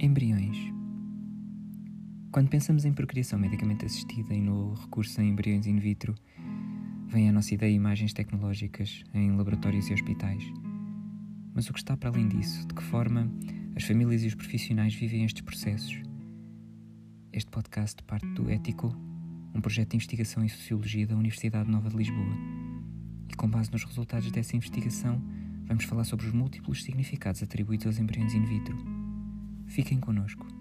Embriões. Quando pensamos em procriação medicamente assistida e no recurso a embriões in vitro, vem à nossa ideia imagens tecnológicas em laboratórios e hospitais. Mas o que está para além disso? De que forma as famílias e os profissionais vivem estes processos? Este podcast parte do Ético, um projeto de investigação em sociologia da Universidade Nova de Lisboa. E com base nos resultados dessa investigação, vamos falar sobre os múltiplos significados atribuídos aos embriões in vitro Fiquem conosco.